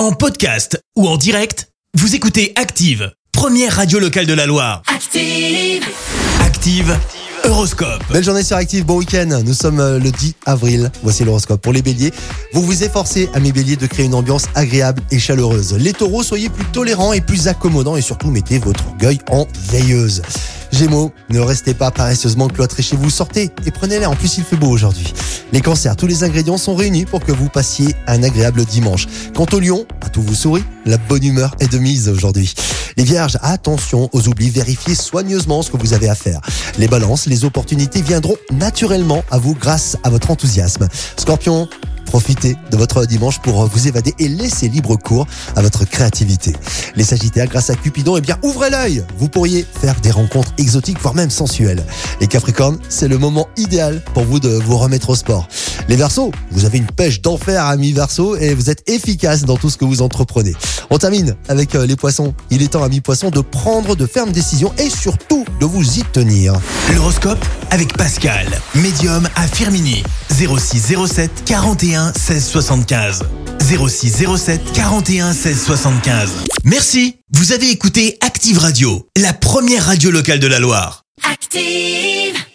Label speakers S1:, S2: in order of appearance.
S1: En podcast ou en direct, vous écoutez Active, première radio locale de la Loire.
S2: Active.
S1: Active, Horoscope.
S3: Belle journée sur Active, bon week-end. Nous sommes euh, le 10 avril. Voici l'horoscope pour les béliers. Vous vous efforcez, amis béliers, de créer une ambiance agréable et chaleureuse. Les taureaux, soyez plus tolérants et plus accommodants et surtout mettez votre orgueil en veilleuse. Gémeaux, ne restez pas paresseusement cloîtrés chez vous, sortez et prenez-les. En plus, il fait beau aujourd'hui. Les cancers, tous les ingrédients sont réunis pour que vous passiez un agréable dimanche. Quant au lion, à tout vous sourit, la bonne humeur est de mise aujourd'hui. Les vierges, attention aux oublis, vérifiez soigneusement ce que vous avez à faire. Les balances, les opportunités viendront naturellement à vous grâce à votre enthousiasme. Scorpion, Profitez de votre dimanche pour vous évader et laissez libre cours à votre créativité. Les Sagittaires, grâce à Cupidon, eh bien, ouvrez l'œil. Vous pourriez faire des rencontres exotiques, voire même sensuelles. Les Capricornes, c'est le moment idéal pour vous de vous remettre au sport. Les Verseaux, vous avez une pêche d'enfer, amis Verseaux, et vous êtes efficace dans tout ce que vous entreprenez. On termine avec euh, les Poissons. Il est temps, amis Poissons, de prendre de fermes décisions et surtout de vous y tenir.
S1: L'horoscope avec Pascal, médium à Firmini. 06 07 41 16 75. 06 07 41 16 75. Merci. Vous avez écouté Active Radio, la première radio locale de la Loire.
S2: Active.